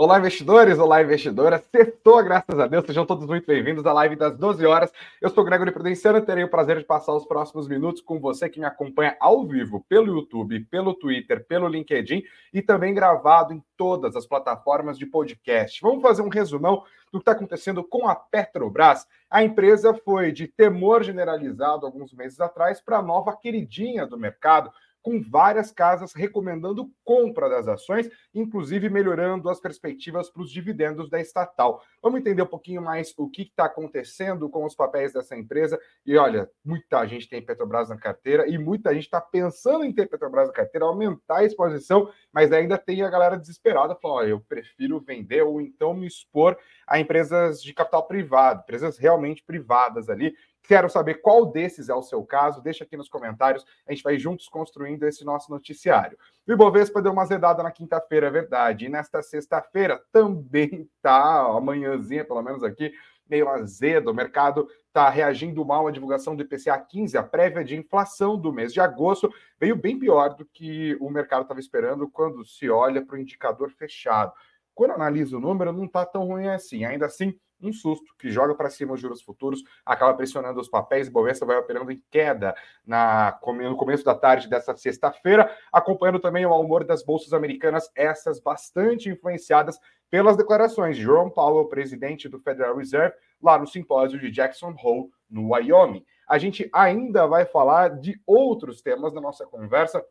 Olá, investidores! Olá, investidoras! Sextou, graças a Deus! Sejam todos muito bem-vindos à live das 12 horas. Eu sou o Gregory Prudenciano e terei o prazer de passar os próximos minutos com você que me acompanha ao vivo pelo YouTube, pelo Twitter, pelo LinkedIn e também gravado em todas as plataformas de podcast. Vamos fazer um resumão do que está acontecendo com a Petrobras. A empresa foi de temor generalizado alguns meses atrás para a nova queridinha do mercado com várias casas recomendando compra das ações, inclusive melhorando as perspectivas para os dividendos da estatal. Vamos entender um pouquinho mais o que está acontecendo com os papéis dessa empresa. E olha, muita gente tem Petrobras na carteira e muita gente está pensando em ter Petrobras na carteira, aumentar a exposição, mas ainda tem a galera desesperada falando: eu prefiro vender ou então me expor a empresas de capital privado, empresas realmente privadas ali, Quero saber qual desses é o seu caso. Deixa aqui nos comentários. A gente vai juntos construindo esse nosso noticiário. O Ibovespa deu uma zedada na quinta-feira, é verdade. E nesta sexta-feira também tá, amanhãzinha, pelo menos aqui, meio azedo. O mercado está reagindo mal à divulgação do IPCA 15, a prévia de inflação do mês de agosto, veio bem pior do que o mercado estava esperando quando se olha para o indicador fechado. Quando analisa o número, não está tão ruim assim. Ainda assim, um susto que joga para cima os juros futuros, acaba pressionando os papéis. Bovespa vai operando em queda na, no começo da tarde dessa sexta-feira, acompanhando também o humor das bolsas americanas, essas bastante influenciadas pelas declarações de Jerome Powell, presidente do Federal Reserve, lá no simpósio de Jackson Hole, no Wyoming. A gente ainda vai falar de outros temas na nossa conversa,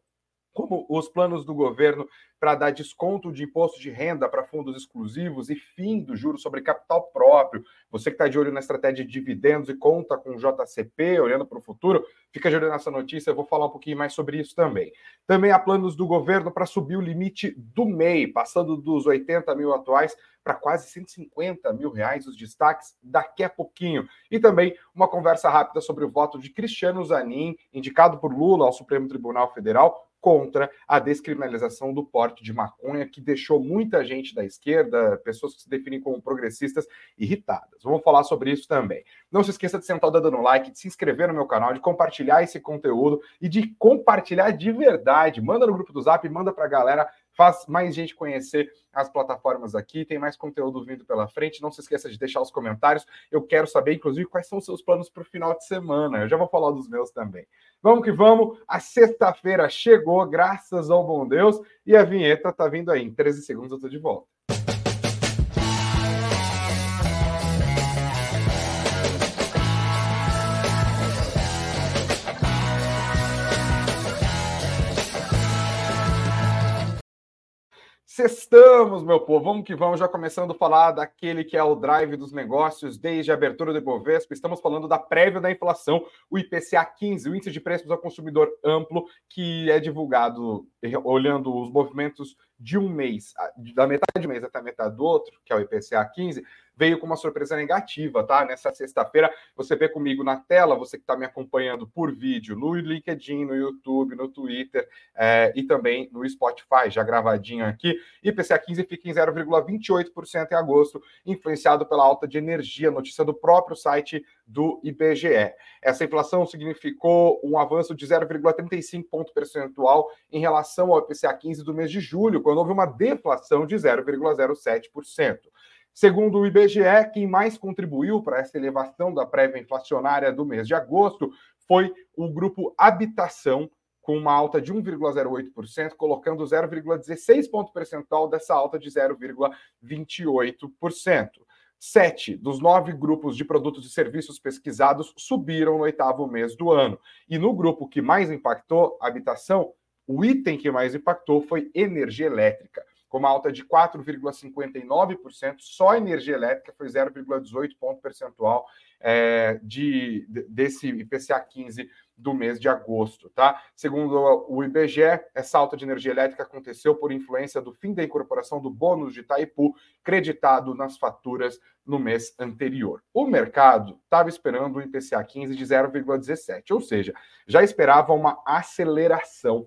como os planos do governo para dar desconto de imposto de renda para fundos exclusivos e fim do juro sobre capital próprio. Você que está de olho na estratégia de dividendos e conta com o JCP, olhando para o futuro, fica de olho nessa notícia, eu vou falar um pouquinho mais sobre isso também. Também há planos do governo para subir o limite do MEI, passando dos 80 mil atuais para quase 150 mil reais os destaques daqui a pouquinho. E também uma conversa rápida sobre o voto de Cristiano Zanin, indicado por Lula ao Supremo Tribunal Federal, contra a descriminalização do porte de maconha, que deixou muita gente da esquerda, pessoas que se definem como progressistas, irritadas. Vamos falar sobre isso também. Não se esqueça de sentar dando like, de se inscrever no meu canal, de compartilhar esse conteúdo e de compartilhar de verdade. Manda no grupo do Zap, manda para a galera faz mais gente conhecer as plataformas aqui, tem mais conteúdo vindo pela frente. Não se esqueça de deixar os comentários. Eu quero saber, inclusive, quais são os seus planos para o final de semana. Eu já vou falar dos meus também. Vamos que vamos. A sexta-feira chegou, graças ao bom Deus, e a vinheta tá vindo aí. Em 13 segundos eu tô de volta. Sextamos, meu povo, vamos que vamos, já começando a falar daquele que é o drive dos negócios desde a abertura do Ibovespa. Estamos falando da prévia da inflação, o IPCA 15, o índice de preços ao consumidor amplo, que é divulgado eh, olhando os movimentos de um mês, da metade de um mês até a metade do outro, que é o IPCA 15, veio com uma surpresa negativa, tá? Nessa sexta-feira, você vê comigo na tela, você que está me acompanhando por vídeo no LinkedIn, no YouTube, no Twitter é, e também no Spotify, já gravadinho aqui. IPCA 15 fica em 0,28% em agosto, influenciado pela alta de energia, notícia do próprio site do IBGE. Essa inflação significou um avanço de 0,35 ponto percentual em relação ao IPCA 15 do mês de julho, quando houve uma deflação de 0,07%. Segundo o IBGE, quem mais contribuiu para essa elevação da prévia inflacionária do mês de agosto foi o grupo Habitação, com uma alta de 1,08%, colocando 0,16 ponto percentual dessa alta de 0,28%. Sete dos nove grupos de produtos e serviços pesquisados subiram no oitavo mês do ano. E no grupo que mais impactou, habitação, o item que mais impactou foi energia elétrica com uma alta de 4,59%, só energia elétrica foi 0,18 ponto percentual é, de, desse IPCA 15 do mês de agosto, tá? Segundo o IBGE, essa alta de energia elétrica aconteceu por influência do fim da incorporação do bônus de Itaipu, creditado nas faturas no mês anterior. O mercado estava esperando o IPCA 15 de 0,17, ou seja, já esperava uma aceleração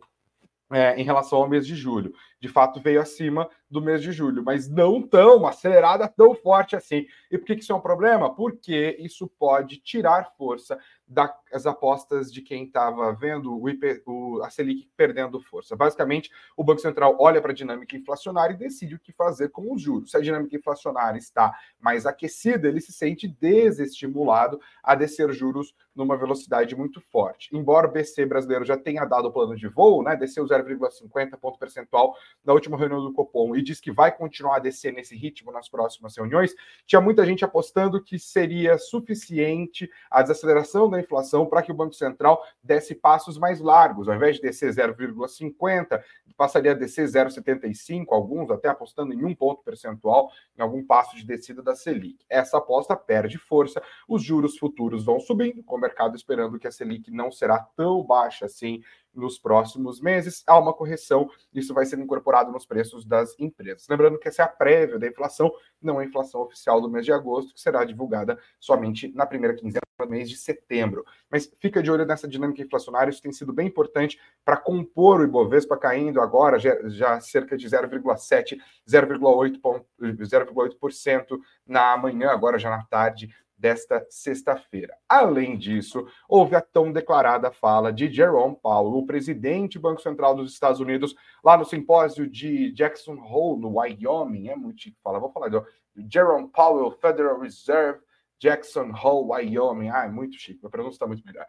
é, em relação ao mês de julho. De fato veio acima do mês de julho, mas não tão acelerada, tão forte assim. E por que isso é um problema? Porque isso pode tirar força das apostas de quem estava vendo o, IP, o, a Selic perdendo força. Basicamente, o Banco Central olha para a dinâmica inflacionária e decide o que fazer com os juros. Se a dinâmica inflacionária está mais aquecida, ele se sente desestimulado a descer juros numa velocidade muito forte. Embora o BC brasileiro já tenha dado o plano de voo, né, desceu 0,50 ponto percentual na última reunião do Copom e diz que vai continuar a descer nesse ritmo nas próximas reuniões, tinha muita gente apostando que seria suficiente a desaceleração da inflação para que o Banco Central desse passos mais largos, ao invés de descer 0,50, passaria a descer 0,75, alguns até apostando em um ponto percentual em algum passo de descida da Selic. Essa aposta perde força, os juros futuros vão subindo, com o mercado esperando que a Selic não será tão baixa assim nos próximos meses. Há uma correção, isso vai ser incorporado nos preços das empresas. Lembrando que essa é a prévia da inflação, não a inflação oficial do mês de agosto, que será divulgada somente na primeira quinzena do mês de setembro. Mas fica de olho nessa dinâmica inflacionária, isso tem sido bem importante para compor o Ibovespa caindo agora já, cerca de 0,7, 0,8% na manhã, agora já na tarde desta sexta-feira. Além disso, houve a tão declarada fala de Jerome Powell, o presidente do Banco Central dos Estados Unidos, lá no simpósio de Jackson Hole, no Wyoming. É muito chique falar, vou falar do Jerome Powell, Federal Reserve, Jackson Hole, Wyoming. Ah, é muito chique, a pronúncia está muito melhor.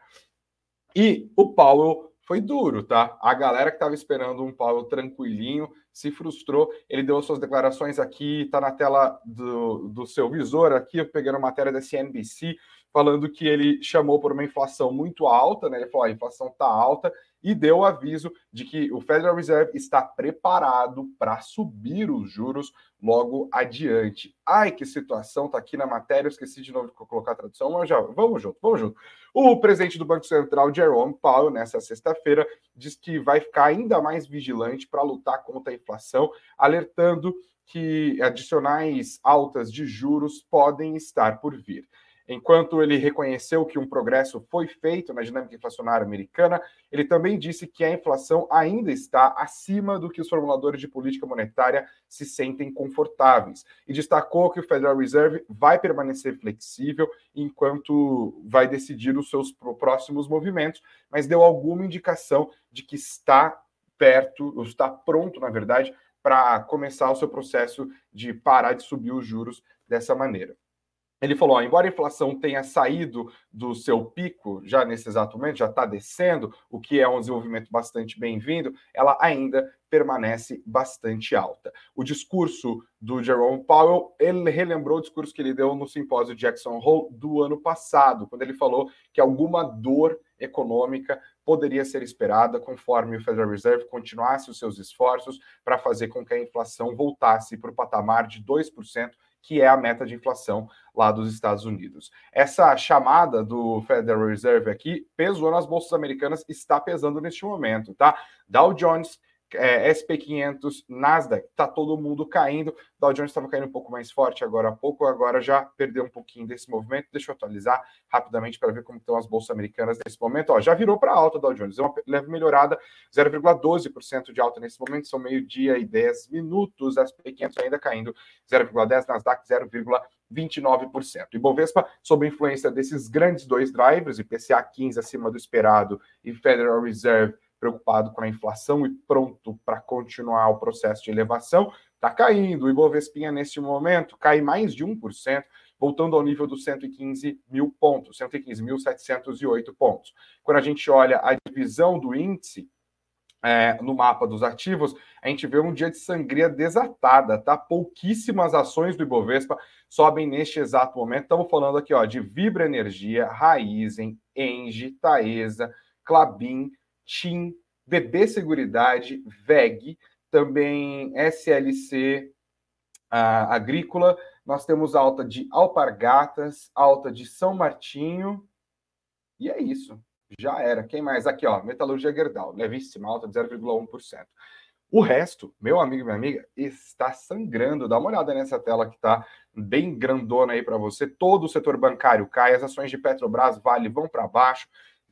E o Powell foi duro, tá? A galera que estava esperando um Paulo tranquilinho se frustrou. Ele deu suas declarações aqui, tá na tela do, do seu visor aqui, uma matéria da CNBC falando que ele chamou por uma inflação muito alta, né? Ele falou: a inflação está alta e deu o aviso de que o Federal Reserve está preparado para subir os juros logo adiante. Ai, que situação, tá aqui na matéria, eu esqueci de novo de colocar a tradução, mas já, vamos junto, vamos junto. O presidente do Banco Central, Jerome Powell, nessa sexta-feira, diz que vai ficar ainda mais vigilante para lutar contra a inflação, alertando que adicionais altas de juros podem estar por vir. Enquanto ele reconheceu que um progresso foi feito na dinâmica inflacionária americana, ele também disse que a inflação ainda está acima do que os formuladores de política monetária se sentem confortáveis. E destacou que o Federal Reserve vai permanecer flexível enquanto vai decidir os seus próximos movimentos, mas deu alguma indicação de que está perto, ou está pronto, na verdade, para começar o seu processo de parar de subir os juros dessa maneira. Ele falou: ó, embora a inflação tenha saído do seu pico já nesse exato momento, já está descendo, o que é um desenvolvimento bastante bem-vindo, ela ainda permanece bastante alta. O discurso do Jerome Powell, ele relembrou o discurso que ele deu no simpósio Jackson Hole do ano passado, quando ele falou que alguma dor econômica poderia ser esperada conforme o Federal Reserve continuasse os seus esforços para fazer com que a inflação voltasse para o patamar de 2% que é a meta de inflação lá dos Estados Unidos. Essa chamada do Federal Reserve aqui pesou nas bolsas americanas, está pesando neste momento, tá? Dow Jones é, SP500, Nasdaq, tá todo mundo caindo. Dow Jones estava caindo um pouco mais forte agora há pouco, agora já perdeu um pouquinho desse movimento. Deixa eu atualizar rapidamente para ver como estão as bolsas americanas nesse momento. Ó, já virou para alta Dow Jones, é uma leve melhorada, 0,12% de alta nesse momento, são meio-dia e 10 minutos. SP500 ainda caindo 0,10%, Nasdaq 0,29%. E Bovespa, sob influência desses grandes dois drivers, IPCA 15 acima do esperado e Federal Reserve preocupado com a inflação e pronto para continuar o processo de elevação, está caindo. O Ibovespinha, neste momento, cai mais de 1%, voltando ao nível dos 115 mil pontos, 115.708 pontos. Quando a gente olha a divisão do índice, é, no mapa dos ativos, a gente vê um dia de sangria desatada, tá? Pouquíssimas ações do Ibovespa sobem neste exato momento. Estamos falando aqui ó, de Vibra Energia, Raizen, Engie, Taesa, Clabin, TIM, BB Seguridade, VEG, também SLC uh, Agrícola. Nós temos alta de Alpargatas, alta de São Martinho. E é isso. Já era. Quem mais? Aqui, ó. Metalurgia Gerdau, levíssima, alta de 0,1%. O resto, meu amigo e minha amiga, está sangrando. Dá uma olhada nessa tela que está bem grandona aí para você. Todo o setor bancário cai, as ações de Petrobras, Vale vão para baixo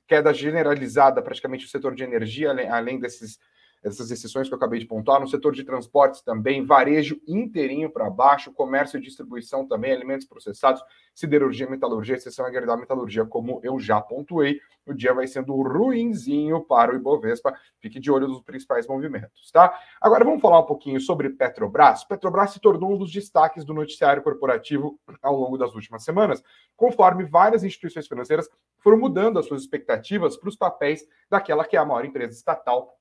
queda generalizada, praticamente o setor de energia, além, além desses essas exceções que eu acabei de pontuar, no setor de transportes também, varejo inteirinho para baixo, comércio e distribuição também, alimentos processados, siderurgia, metalurgia, exceção é da metalurgia, como eu já pontuei, o dia vai sendo ruinzinho para o Ibovespa, fique de olho nos principais movimentos, tá? Agora vamos falar um pouquinho sobre Petrobras. Petrobras se tornou um dos destaques do noticiário corporativo ao longo das últimas semanas, conforme várias instituições financeiras foram mudando as suas expectativas para os papéis daquela que é a maior empresa estatal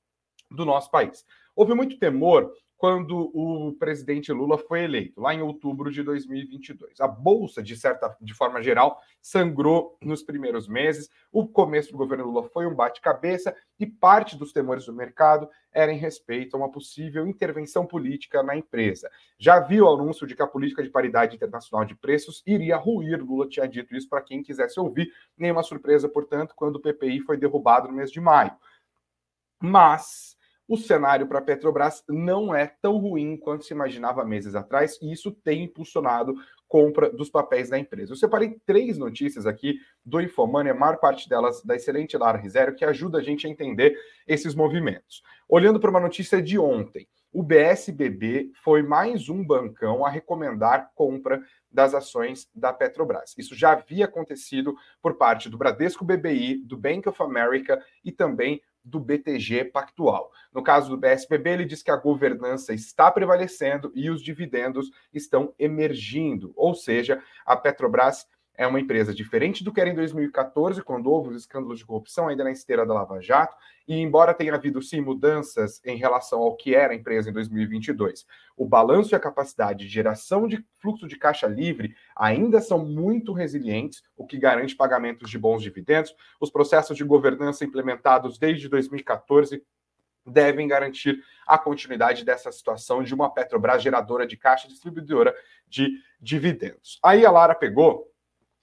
do nosso país. Houve muito temor quando o presidente Lula foi eleito, lá em outubro de 2022. A bolsa, de certa, de forma geral, sangrou nos primeiros meses. O começo do governo Lula foi um bate-cabeça e parte dos temores do mercado era em respeito a uma possível intervenção política na empresa. Já viu o anúncio de que a política de paridade internacional de preços iria ruir. Lula tinha dito isso para quem quisesse ouvir. Nenhuma surpresa, portanto, quando o PPI foi derrubado no mês de maio. Mas o cenário para a Petrobras não é tão ruim quanto se imaginava meses atrás, e isso tem impulsionado compra dos papéis da empresa. Eu separei três notícias aqui do Infomoney, a maior parte delas da excelente Lara Rizério, que ajuda a gente a entender esses movimentos. Olhando para uma notícia de ontem, o BSBB foi mais um bancão a recomendar compra das ações da Petrobras. Isso já havia acontecido por parte do Bradesco BBI, do Bank of America e também do BTG Pactual. No caso do BSBB, ele diz que a governança está prevalecendo e os dividendos estão emergindo, ou seja, a Petrobras é uma empresa diferente do que era em 2014, quando houve os escândalos de corrupção, ainda na esteira da Lava Jato, e embora tenha havido sim mudanças em relação ao que era a empresa em 2022, o balanço e a capacidade de geração de fluxo de caixa livre ainda são muito resilientes, o que garante pagamentos de bons dividendos. Os processos de governança implementados desde 2014 devem garantir a continuidade dessa situação de uma Petrobras geradora de caixa distribuidora de dividendos. Aí a Lara pegou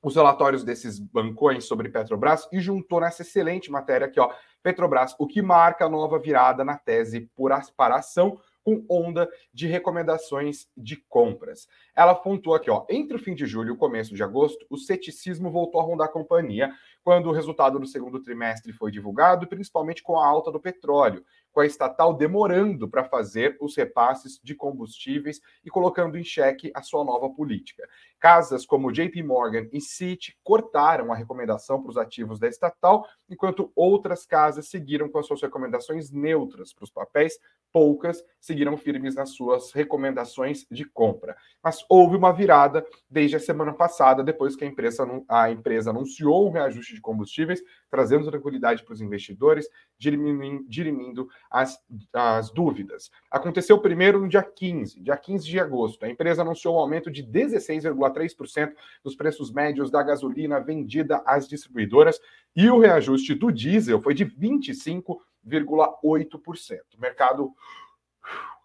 os relatórios desses bancões sobre Petrobras e juntou nessa excelente matéria aqui, ó, Petrobras, o que marca a nova virada na tese por asparação com onda de recomendações de compras. Ela pontuou aqui, ó, entre o fim de julho e o começo de agosto, o ceticismo voltou a rondar a companhia quando o resultado do segundo trimestre foi divulgado, principalmente com a alta do petróleo, com a estatal demorando para fazer os repasses de combustíveis e colocando em xeque a sua nova política. Casas como JP Morgan e Citi cortaram a recomendação para os ativos da estatal, enquanto outras casas seguiram com as suas recomendações neutras para os papéis, poucas seguiram firmes nas suas recomendações de compra. Mas houve uma virada desde a semana passada, depois que a empresa, a empresa anunciou um reajuste de combustíveis, trazendo tranquilidade para os investidores, dirimindo, dirimindo as, as dúvidas. Aconteceu primeiro no dia 15, dia 15 de agosto. A empresa anunciou um aumento de 16,3% nos preços médios da gasolina vendida às distribuidoras e o reajuste do diesel foi de 25,8%. O mercado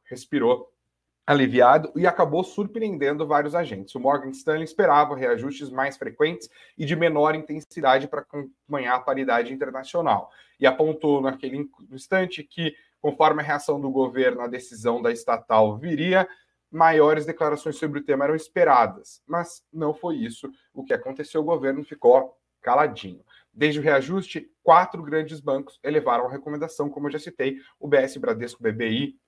respirou aliviado e acabou surpreendendo vários agentes. O Morgan Stanley esperava reajustes mais frequentes e de menor intensidade para acompanhar a paridade internacional e apontou naquele instante que, conforme a reação do governo à decisão da estatal viria, maiores declarações sobre o tema eram esperadas, mas não foi isso o que aconteceu. O governo ficou caladinho. Desde o reajuste, quatro grandes bancos elevaram a recomendação, como eu já citei, o BS Bradesco BBI,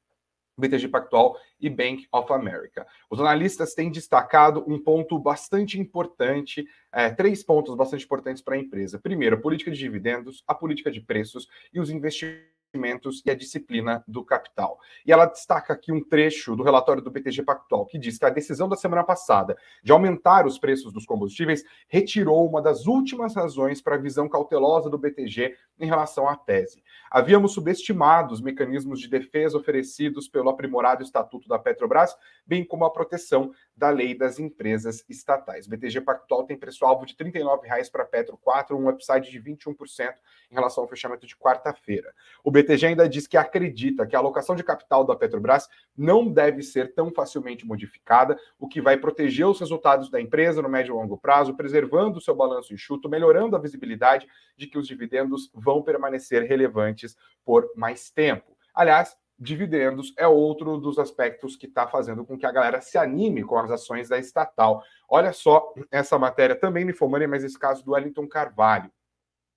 BTG Pactual e Bank of America. Os analistas têm destacado um ponto bastante importante, é, três pontos bastante importantes para a empresa. Primeiro, a política de dividendos, a política de preços e os investimentos investimentos e a disciplina do capital. E ela destaca aqui um trecho do relatório do BTG Pactual, que diz que a decisão da semana passada de aumentar os preços dos combustíveis retirou uma das últimas razões para a visão cautelosa do BTG em relação à tese. Havíamos subestimado os mecanismos de defesa oferecidos pelo aprimorado Estatuto da Petrobras, bem como a proteção da lei das empresas estatais. BTG Pactual tem preço-alvo de R$ 39,00 para Petro 4, um upside de 21% em relação ao fechamento de quarta-feira. O BTG ainda diz que acredita que a alocação de capital da Petrobras não deve ser tão facilmente modificada, o que vai proteger os resultados da empresa no médio e longo prazo, preservando o seu balanço enxuto, melhorando a visibilidade de que os dividendos vão permanecer relevantes por mais tempo. Aliás, dividendos é outro dos aspectos que está fazendo com que a galera se anime com as ações da estatal. Olha só essa matéria também no Infomoney, mas esse caso do Wellington Carvalho.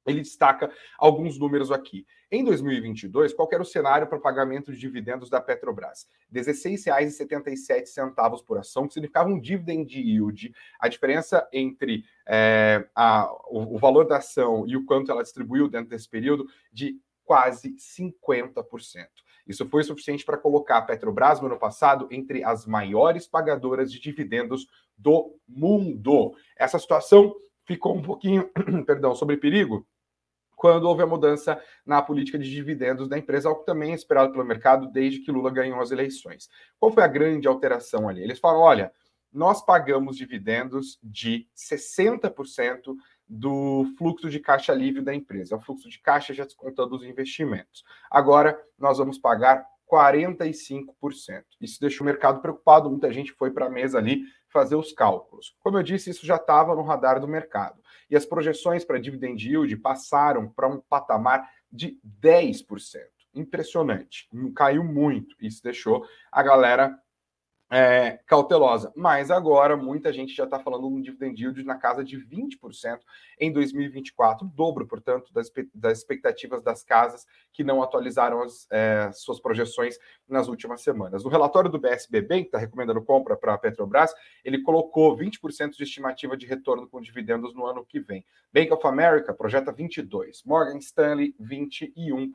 Ele destaca alguns números aqui. Em 2022, qual era o cenário para pagamento de dividendos da Petrobras? R$ 16,77 por ação, que significava um dividend yield. A diferença entre é, a, o, o valor da ação e o quanto ela distribuiu dentro desse período de quase 50%. Isso foi suficiente para colocar a Petrobras no ano passado entre as maiores pagadoras de dividendos do mundo. Essa situação ficou um pouquinho, perdão, sobre perigo quando houve a mudança na política de dividendos da empresa, algo também esperado pelo mercado desde que Lula ganhou as eleições. Qual foi a grande alteração ali? Eles falam: olha, nós pagamos dividendos de 60% do fluxo de caixa livre da empresa, é o fluxo de caixa já descontando os investimentos. Agora nós vamos pagar 45%. Isso deixou o mercado preocupado, muita gente foi para a mesa ali fazer os cálculos. Como eu disse, isso já estava no radar do mercado. E as projeções para dividend yield passaram para um patamar de 10%. Impressionante. Caiu muito. Isso deixou a galera é, cautelosa. Mas agora muita gente já está falando um dividend yield na casa de 20% em 2024, dobro, portanto, das, das expectativas das casas que não atualizaram as é, suas projeções nas últimas semanas. No relatório do BSBB, que está recomendando compra para a Petrobras, ele colocou 20% de estimativa de retorno com dividendos no ano que vem. Bank of America projeta 22%, Morgan Stanley 21%.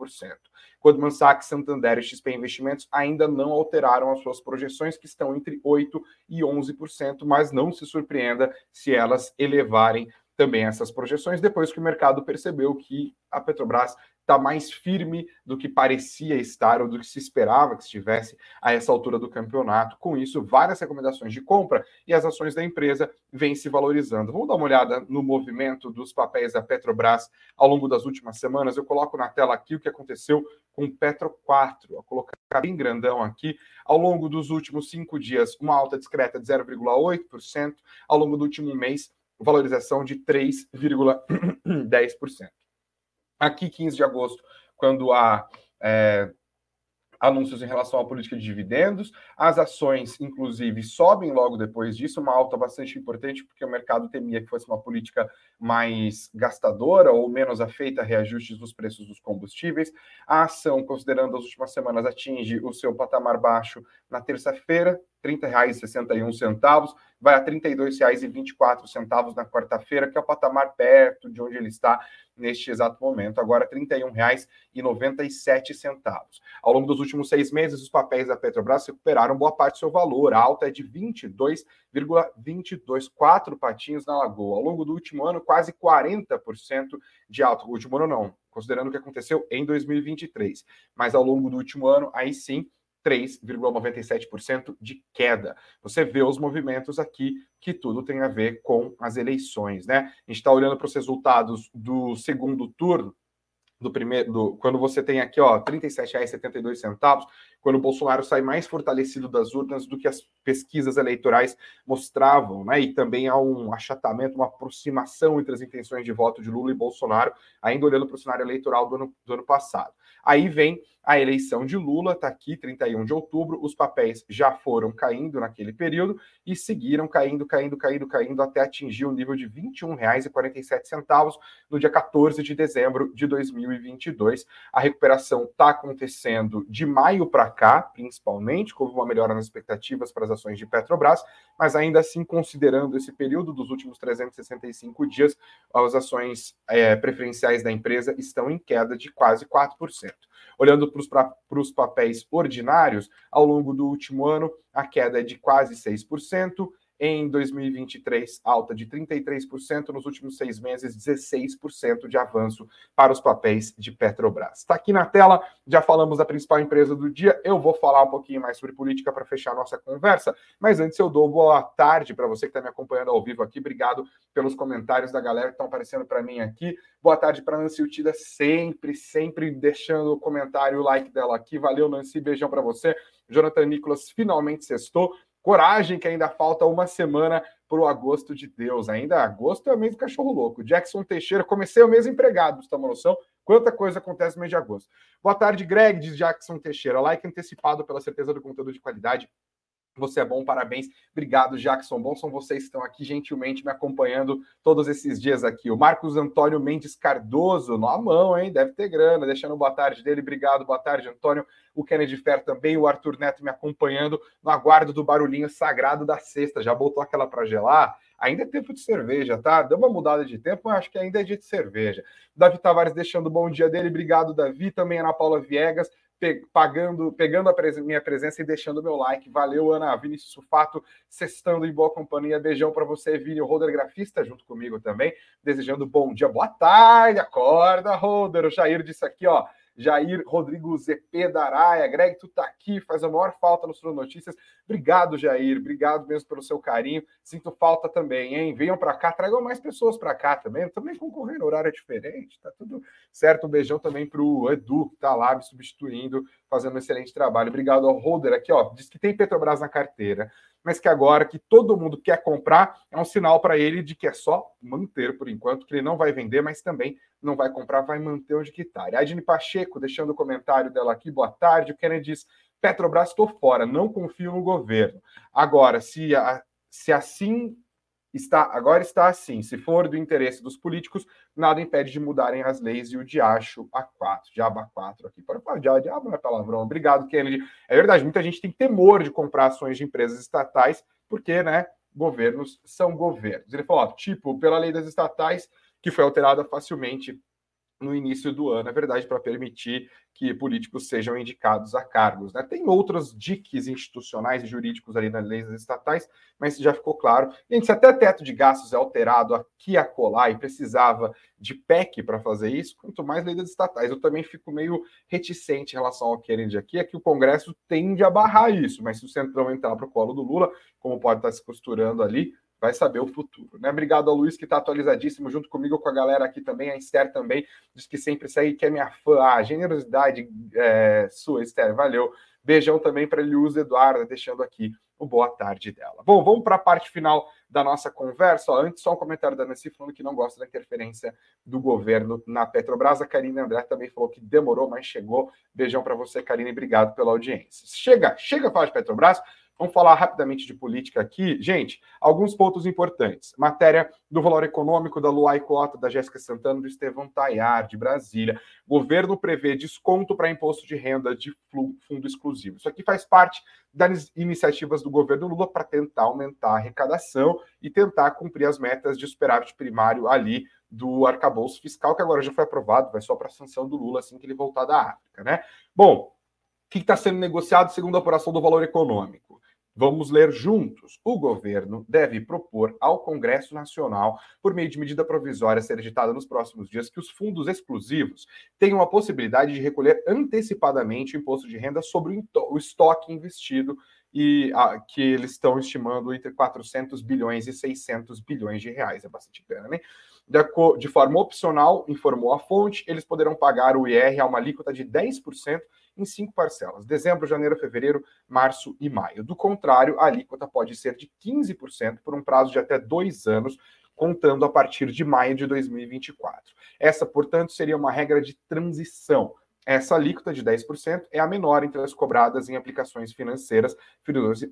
Goldman Sachs, Santander e XP Investimentos ainda não alteraram as suas projeções, que estão entre 8% e 11%, mas não se surpreenda se elas elevarem também essas projeções, depois que o mercado percebeu que a Petrobras está mais firme do que parecia estar ou do que se esperava que estivesse a essa altura do campeonato. Com isso, várias recomendações de compra e as ações da empresa vêm se valorizando. Vamos dar uma olhada no movimento dos papéis da Petrobras ao longo das últimas semanas. Eu coloco na tela aqui o que aconteceu com o Petro 4. Vou colocar bem grandão aqui. Ao longo dos últimos cinco dias, uma alta discreta de 0,8%. Ao longo do último mês, valorização de 3,10%. Aqui, 15 de agosto, quando há é, anúncios em relação à política de dividendos. As ações, inclusive, sobem logo depois disso, uma alta bastante importante, porque o mercado temia que fosse uma política mais gastadora ou menos afeita a reajustes dos preços dos combustíveis. A ação, considerando as últimas semanas, atinge o seu patamar baixo na terça-feira, R$ 30,61, vai a R$ 32,24 na quarta-feira, que é o patamar perto de onde ele está neste exato momento, agora R$ 31,97. Ao longo dos últimos seis meses, os papéis da Petrobras recuperaram boa parte do seu valor, a alta é de 22,22, quatro patinhos na lagoa. Ao longo do último ano, quase 40% de alta. O último ano não, considerando o que aconteceu em 2023. Mas ao longo do último ano, aí sim, 3,97% de queda. Você vê os movimentos aqui, que tudo tem a ver com as eleições, né? A gente está olhando para os resultados do segundo turno, do primeiro, do, quando você tem aqui, ó, R$ 37,72, quando o Bolsonaro sai mais fortalecido das urnas do que as pesquisas eleitorais mostravam, né? E também há um achatamento, uma aproximação entre as intenções de voto de Lula e Bolsonaro, ainda olhando para o cenário eleitoral do ano, do ano passado. Aí vem a eleição de Lula, está aqui, 31 de outubro, os papéis já foram caindo naquele período e seguiram caindo, caindo, caindo, caindo até atingir o nível de R$ 21,47 no dia 14 de dezembro de 2022. A recuperação está acontecendo de maio para cá, principalmente, houve uma melhora nas expectativas para as ações de Petrobras, mas ainda assim, considerando esse período dos últimos 365 dias, as ações é, preferenciais da empresa estão em queda de quase 4%. Olhando para os papéis ordinários, ao longo do último ano, a queda é de quase 6%. Em 2023, alta de 33%, nos últimos seis meses, 16% de avanço para os papéis de Petrobras. Está aqui na tela, já falamos da principal empresa do dia. Eu vou falar um pouquinho mais sobre política para fechar nossa conversa, mas antes eu dou boa tarde para você que está me acompanhando ao vivo aqui. Obrigado pelos comentários da galera que estão aparecendo para mim aqui. Boa tarde para Nancy Utida, sempre, sempre deixando o comentário, o like dela aqui. Valeu, Nancy, beijão para você. Jonathan Nicolas finalmente sextou. Coragem, que ainda falta uma semana para o agosto de Deus. Ainda agosto é o mês do cachorro louco. Jackson Teixeira, comecei o mês empregado, você tem uma noção? Quanta coisa acontece no mês de agosto. Boa tarde, Greg, diz Jackson Teixeira. Like antecipado pela certeza do conteúdo de qualidade Você é bom, parabéns. Obrigado, Jackson. Bom são vocês que estão aqui gentilmente me acompanhando todos esses dias aqui. O Marcos Antônio Mendes Cardoso, na mão, hein? Deve ter grana, deixando boa tarde dele. Obrigado, boa tarde, Antônio. O Kennedy Fer também, o Arthur Neto me acompanhando no aguardo do barulhinho sagrado da sexta. Já botou aquela para gelar? Ainda é tempo de cerveja, tá? Deu uma mudada de tempo, mas acho que ainda é dia de cerveja. Davi Tavares deixando o bom dia dele. Obrigado, Davi. Também Ana Paula Viegas pagando, pegando a pres minha presença e deixando o meu like. Valeu, Ana. Vinícius Sufato, sextando em boa companhia. Beijão para você, Vini, o Roder Grafista, junto comigo também. Desejando bom dia, boa tarde, acorda, Roder. O Jair disse aqui, ó. Jair Rodrigo ZP da Araia. Greg, tu tá aqui, faz a maior falta no Sul Notícias. Obrigado, Jair. Obrigado mesmo pelo seu carinho. Sinto falta também, hein? Venham para cá, tragam mais pessoas para cá também. Também concorrendo, horário é diferente, tá tudo certo. Um beijão também pro Edu, que tá lá me substituindo, fazendo um excelente trabalho. Obrigado ao Holder aqui, ó. Diz que tem Petrobras na carteira mas que agora que todo mundo quer comprar, é um sinal para ele de que é só manter por enquanto, que ele não vai vender, mas também não vai comprar, vai manter onde que está. Adine Pacheco, deixando o comentário dela aqui, boa tarde. O Kennedy diz: Petrobras, estou fora, não confio no governo. Agora, se, a, se assim está agora está assim. Se for do interesse dos políticos, nada impede de mudarem as leis e o diacho a 4, diabo a 4 aqui. Para falar diabo, diabo não é palavrão. Obrigado, Kennedy. É verdade, muita gente tem temor de comprar ações de empresas estatais, porque, né, governos são governos. Ele falou, ó, tipo, pela lei das estatais, que foi alterada facilmente no início do ano, é verdade, para permitir que políticos sejam indicados a cargos. Né? Tem outros diques institucionais e jurídicos ali nas leis estatais, mas já ficou claro. Gente, se até teto de gastos é alterado aqui a colar e precisava de PEC para fazer isso, quanto mais leis estatais. Eu também fico meio reticente em relação ao Kennedy aqui, é que o Congresso tende a barrar isso, mas se o Centrão entrar para o colo do Lula, como pode estar se costurando ali, vai saber o futuro. Né? Obrigado ao Luiz, que está atualizadíssimo, junto comigo, com a galera aqui também. A Esther também diz que sempre segue, que é minha fã. Ah, generosidade é, sua, Esther, valeu. Beijão também para Eliusa Eduarda, deixando aqui o boa tarde dela. Bom, vamos para a parte final da nossa conversa. Ó, antes, só um comentário da Nancy falando que não gosta da interferência do governo na Petrobras. A Karine André também falou que demorou, mas chegou. Beijão para você, Karine, obrigado pela audiência. Chega, chega a falar de Petrobras. Vamos falar rapidamente de política aqui. Gente, alguns pontos importantes. Matéria do valor econômico da Luai Cota, da Jéssica Santana, do Estevão Tayar, de Brasília. Governo prevê desconto para imposto de renda de fundo exclusivo. Isso aqui faz parte das iniciativas do governo Lula para tentar aumentar a arrecadação e tentar cumprir as metas de superávit primário ali do arcabouço fiscal, que agora já foi aprovado, vai só para a sanção do Lula assim que ele voltar da África, né? Bom, o que está sendo negociado segundo a apuração do valor econômico? Vamos ler juntos. O governo deve propor ao Congresso Nacional, por meio de medida provisória a ser editada nos próximos dias, que os fundos exclusivos tenham a possibilidade de recolher antecipadamente o imposto de renda sobre o estoque investido e a, que eles estão estimando entre 400 bilhões e 600 bilhões de reais. É bastante grana, né? De, de forma opcional, informou a fonte, eles poderão pagar o IR a uma alíquota de 10% em cinco parcelas: dezembro, janeiro, fevereiro, março e maio. Do contrário, a alíquota pode ser de 15% por um prazo de até dois anos, contando a partir de maio de 2024. Essa, portanto, seria uma regra de transição. Essa alíquota de 10% é a menor entre as cobradas em aplicações financeiras,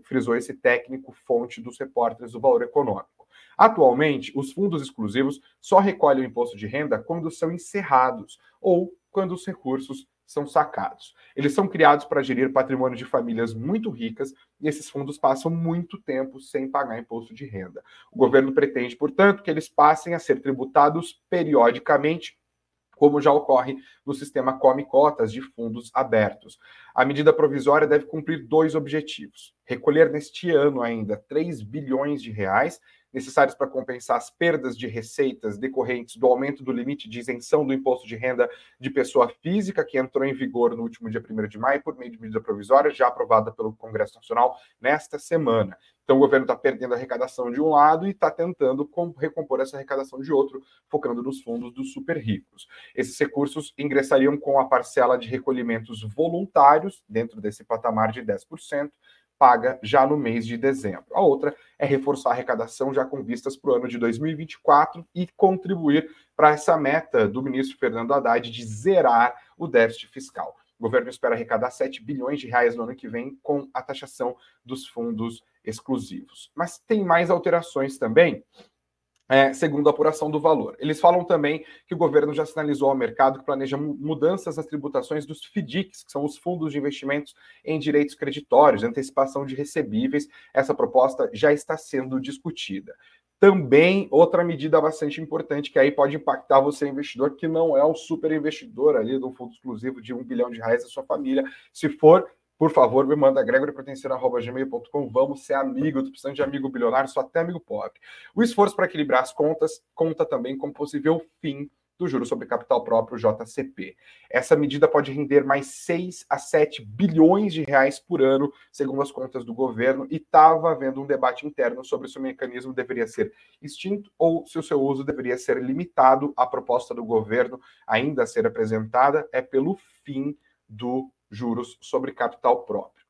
frisou esse técnico fonte dos repórteres do Valor Econômico. Atualmente, os fundos exclusivos só recolhem o imposto de renda quando são encerrados ou quando os recursos são sacados. Eles são criados para gerir patrimônio de famílias muito ricas e esses fundos passam muito tempo sem pagar imposto de renda. O governo pretende, portanto, que eles passem a ser tributados periodicamente como já ocorre no sistema Come Cotas de fundos abertos. A medida provisória deve cumprir dois objetivos: recolher neste ano ainda 3 bilhões de reais necessários para compensar as perdas de receitas decorrentes do aumento do limite de isenção do imposto de renda de pessoa física, que entrou em vigor no último dia 1 de maio, por meio de medida provisória, já aprovada pelo Congresso Nacional nesta semana. Então, o governo está perdendo a arrecadação de um lado e está tentando recompor essa arrecadação de outro, focando nos fundos dos super ricos. Esses recursos ingressariam com a parcela de recolhimentos voluntários, dentro desse patamar de 10%, paga já no mês de dezembro. A outra é reforçar a arrecadação já com vistas para o ano de 2024 e contribuir para essa meta do ministro Fernando Haddad de zerar o déficit fiscal. O governo espera arrecadar 7 bilhões de reais no ano que vem com a taxação dos fundos exclusivos. Mas tem mais alterações também. É, segundo a apuração do valor. Eles falam também que o governo já sinalizou ao mercado que planeja mudanças nas tributações dos FDICs, que são os fundos de investimentos em direitos creditórios, antecipação de recebíveis. Essa proposta já está sendo discutida. Também outra medida bastante importante que aí pode impactar você, investidor, que não é o super investidor ali do fundo exclusivo de um bilhão de reais da sua família. Se for, por favor, me manda gregoryprotencero.gmail.com. Vamos ser amigo, tô precisando de amigo bilionário, só até amigo pobre. O esforço para equilibrar as contas conta também com possível fim do juro sobre capital próprio JCP. Essa medida pode render mais 6 a 7 bilhões de reais por ano, segundo as contas do governo, e estava havendo um debate interno sobre se o mecanismo deveria ser extinto ou se o seu uso deveria ser limitado. A proposta do governo, ainda a ser apresentada, é pelo fim do juros sobre capital próprio.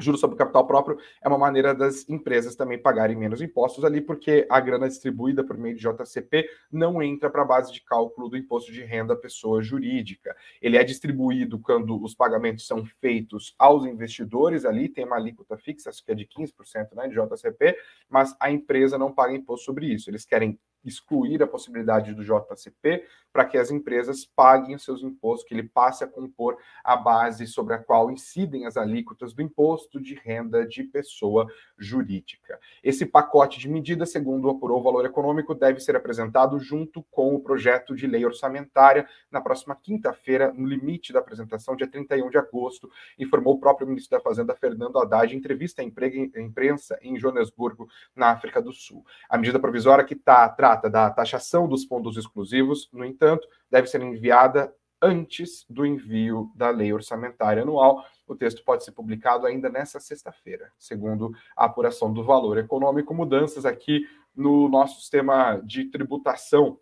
Juros sobre capital próprio é uma maneira das empresas também pagarem menos impostos ali, porque a grana distribuída por meio de JCP não entra para a base de cálculo do imposto de renda pessoa jurídica. Ele é distribuído quando os pagamentos são feitos aos investidores ali, tem uma alíquota fixa, acho que é de 15% né, de JCP, mas a empresa não paga imposto sobre isso. Eles querem excluir a possibilidade do JCP para que as empresas paguem os seus impostos, que ele passe a compor a base sobre a qual incidem as alíquotas do imposto de renda de pessoa jurídica. Esse pacote de medidas, segundo apurou o Valor Econômico, deve ser apresentado junto com o projeto de lei orçamentária na próxima quinta-feira, no limite da apresentação, dia 31 de agosto, informou o próprio ministro da Fazenda, Fernando Haddad, em entrevista à imprensa em Joanesburgo, na África do Sul. A medida provisória que está atrás trata da taxação dos fundos exclusivos, no entanto, deve ser enviada antes do envio da lei orçamentária anual. O texto pode ser publicado ainda nesta sexta-feira, segundo a apuração do valor econômico. Mudanças aqui no nosso sistema de tributação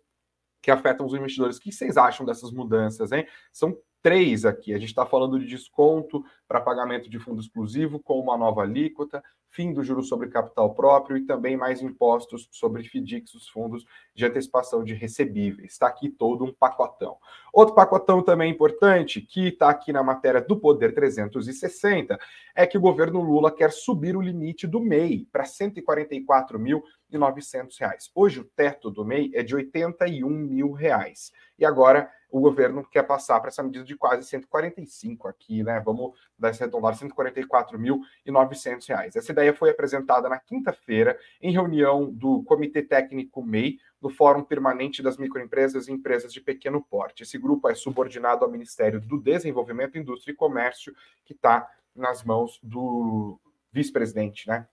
que afetam os investidores. O que vocês acham dessas mudanças, hein? São três aqui. A gente está falando de desconto para pagamento de fundo exclusivo com uma nova alíquota, fim do juros sobre capital próprio e também mais impostos sobre FDICs, os fundos de antecipação de recebíveis. Está aqui todo um pacotão. Outro pacotão também importante, que está aqui na matéria do Poder 360, é que o governo Lula quer subir o limite do MEI para R$ 144.900. Hoje o teto do MEI é de 81 mil reais. E agora o governo quer passar para essa medida de quase 145 aqui, né? Vamos dar esse arredondado, 144.900 reais. Essa ideia foi apresentada na quinta-feira em reunião do Comitê Técnico MEI, do Fórum Permanente das Microempresas e Empresas de Pequeno Porte. Esse grupo é subordinado ao Ministério do Desenvolvimento, Indústria e Comércio, que está nas mãos do vice-presidente, né?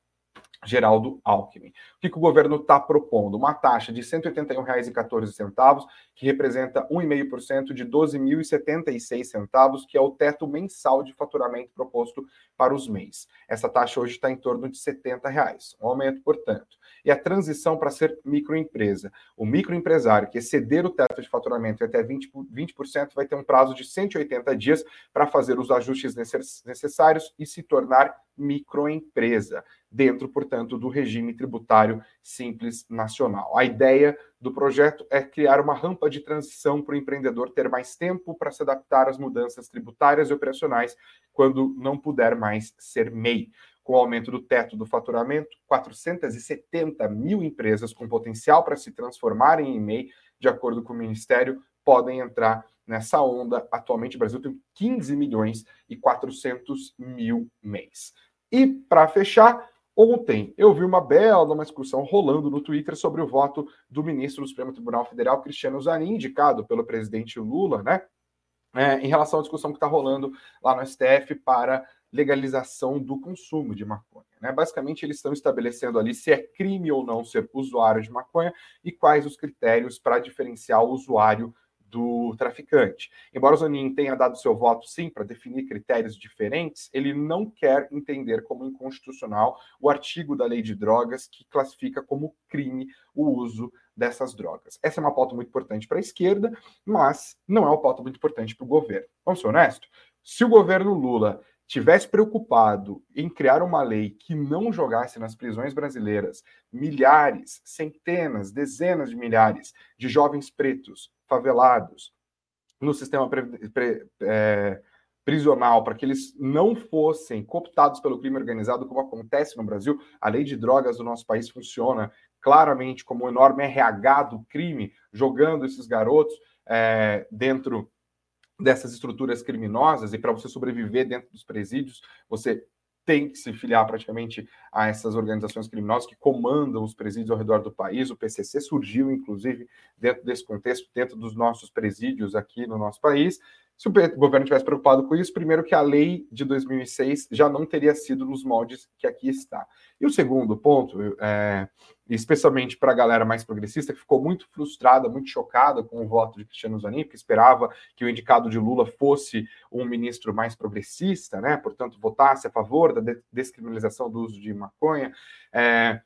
Geraldo Alckmin. O que, que o governo está propondo? Uma taxa de R$ 181,14, que representa 1,5% de R$ 12.076, que é o teto mensal de faturamento proposto para os MEIs. Essa taxa hoje está em torno de 70 reais, um aumento, portanto. E a transição para ser microempresa. O microempresário que exceder o teto de faturamento até 20%, 20% vai ter um prazo de 180 dias para fazer os ajustes necessários e se tornar microempresa dentro, portanto, do regime tributário simples nacional. A ideia do projeto é criar uma rampa de transição para o empreendedor ter mais tempo para se adaptar às mudanças tributárias e operacionais quando não puder mais ser MEI. Com o aumento do teto do faturamento, 470 mil empresas com potencial para se transformarem em MEI, de acordo com o Ministério, podem entrar nessa onda. Atualmente, o Brasil tem 15 milhões e 400 mil MEIs. E, para fechar, Ontem eu vi uma bela uma discussão rolando no Twitter sobre o voto do ministro do Supremo Tribunal Federal, Cristiano Zanin, indicado pelo presidente Lula, né? É, em relação à discussão que está rolando lá no STF para legalização do consumo de maconha. Né? Basicamente, eles estão estabelecendo ali se é crime ou não ser usuário de maconha e quais os critérios para diferenciar o usuário do traficante. Embora o Zanin tenha dado seu voto, sim, para definir critérios diferentes, ele não quer entender como inconstitucional o artigo da lei de drogas que classifica como crime o uso dessas drogas. Essa é uma pauta muito importante para a esquerda, mas não é uma pauta muito importante para o governo. Vamos ser honestos? Se o governo Lula tivesse preocupado em criar uma lei que não jogasse nas prisões brasileiras milhares, centenas, dezenas de milhares de jovens pretos favelados no sistema pre, pre, é, prisional, para que eles não fossem cooptados pelo crime organizado, como acontece no Brasil. A lei de drogas do nosso país funciona claramente como um enorme RH do crime, jogando esses garotos é, dentro dessas estruturas criminosas, e para você sobreviver dentro dos presídios, você tem que se filiar praticamente a essas organizações criminosas que comandam os presídios ao redor do país. O PCC surgiu, inclusive, dentro desse contexto, dentro dos nossos presídios aqui no nosso país. Se o governo tivesse preocupado com isso, primeiro que a lei de 2006 já não teria sido nos moldes que aqui está. E o segundo ponto, é, especialmente para a galera mais progressista, que ficou muito frustrada, muito chocada com o voto de Cristiano Zanin, que esperava que o indicado de Lula fosse um ministro mais progressista, né? portanto, votasse a favor da descriminalização do uso de maconha. É,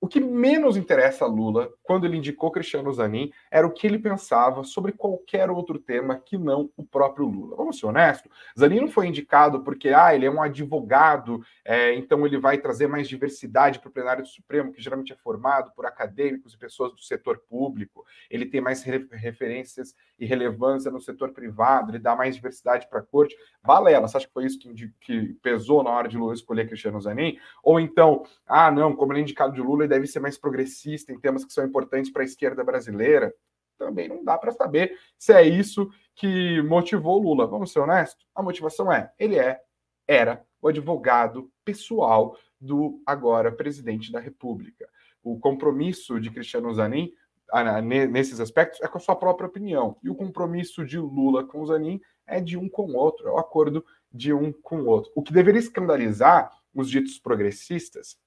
o que menos interessa a Lula, quando ele indicou Cristiano Zanin, era o que ele pensava sobre qualquer outro tema que não o próprio Lula. Vamos ser honestos, Zanin não foi indicado porque ah, ele é um advogado, é, então ele vai trazer mais diversidade para o plenário do Supremo, que geralmente é formado por acadêmicos e pessoas do setor público. Ele tem mais referências e relevância no setor privado, ele dá mais diversidade para a corte. Balela, você acha que foi isso que, que pesou na hora de Lula escolher Cristiano Zanin? Ou então, ah, não, como ele é indicado de Lula, deve ser mais progressista em temas que são importantes para a esquerda brasileira. Também não dá para saber se é isso que motivou Lula. Vamos ser honestos? A motivação é: ele é, era o advogado pessoal do agora presidente da República. O compromisso de Cristiano Zanin nesses aspectos é com a sua própria opinião. E o compromisso de Lula com Zanin é de um com o outro, é o acordo de um com o outro. O que deveria escandalizar os ditos progressistas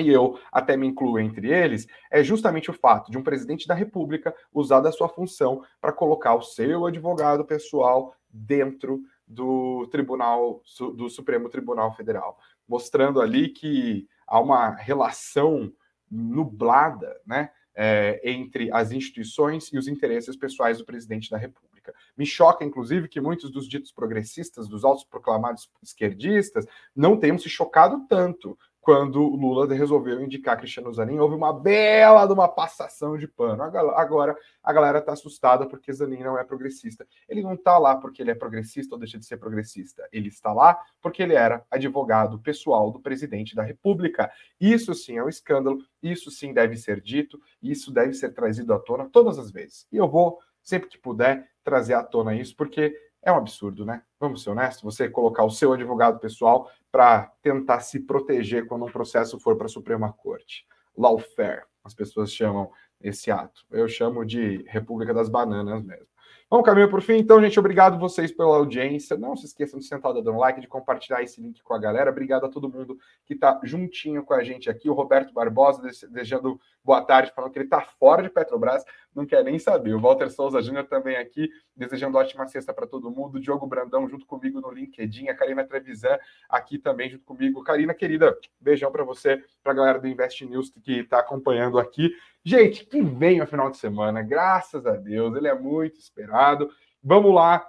e eu até me incluo entre eles, é justamente o fato de um presidente da República usar da sua função para colocar o seu advogado pessoal dentro do Tribunal do Supremo Tribunal Federal, mostrando ali que há uma relação nublada, né, é, entre as instituições e os interesses pessoais do presidente da República. Me choca, inclusive, que muitos dos ditos progressistas, dos autoproclamados esquerdistas, não tenham se chocado tanto quando o Lula resolveu indicar Cristiano Zanin, houve uma bela de uma passação de pano. Agora a galera está assustada porque Zanin não é progressista. Ele não está lá porque ele é progressista ou deixa de ser progressista. Ele está lá porque ele era advogado pessoal do presidente da República. Isso sim é um escândalo, isso sim deve ser dito, isso deve ser trazido à tona todas as vezes. E eu vou, sempre que puder, trazer à tona isso, porque é um absurdo, né? Vamos ser honestos, você colocar o seu advogado pessoal para tentar se proteger quando um processo for para a Suprema Corte. Lawfare, as pessoas chamam esse ato. Eu chamo de República das Bananas mesmo. Vamos caminho por fim. Então, gente, obrigado vocês pela audiência. Não se esqueçam de sentar dando like, de compartilhar esse link com a galera. Obrigado a todo mundo que está juntinho com a gente aqui. O Roberto Barbosa desejando boa tarde, falando que ele está fora de Petrobras, não quer nem saber. O Walter Souza Júnior também aqui, desejando ótima sexta para todo mundo. Diogo Brandão junto comigo no LinkedIn. A Karina Trevisan aqui também junto comigo. Karina, querida, beijão para você, para a galera do Invest News que está acompanhando aqui. Gente, que vem o final de semana, graças a Deus, ele é muito esperado. Vamos lá,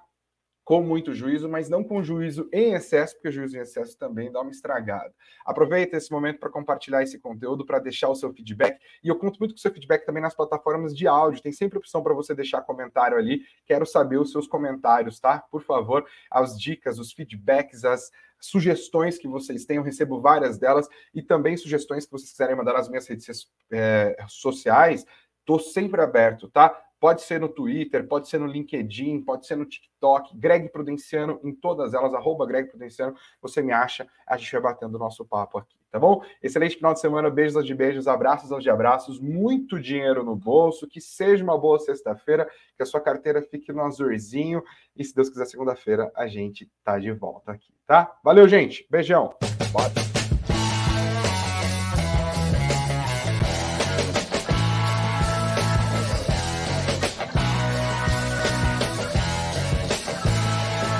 com muito juízo, mas não com juízo em excesso, porque juízo em excesso também dá uma estragada. Aproveita esse momento para compartilhar esse conteúdo, para deixar o seu feedback. E eu conto muito com o seu feedback também nas plataformas de áudio. Tem sempre opção para você deixar comentário ali. Quero saber os seus comentários, tá? Por favor, as dicas, os feedbacks, as sugestões que vocês têm, eu recebo várias delas, e também sugestões que vocês quiserem mandar nas minhas redes é, sociais, estou sempre aberto, tá? Pode ser no Twitter, pode ser no LinkedIn, pode ser no TikTok, Greg Prudenciano, em todas elas, arroba Greg Prudenciano, você me acha, a gente vai batendo o nosso papo aqui, tá bom? Excelente final de semana, beijos de beijos, abraços aos de abraços, muito dinheiro no bolso, que seja uma boa sexta-feira, que a sua carteira fique no azurzinho, e se Deus quiser, segunda-feira a gente tá de volta aqui, tá? Valeu, gente, beijão, bora!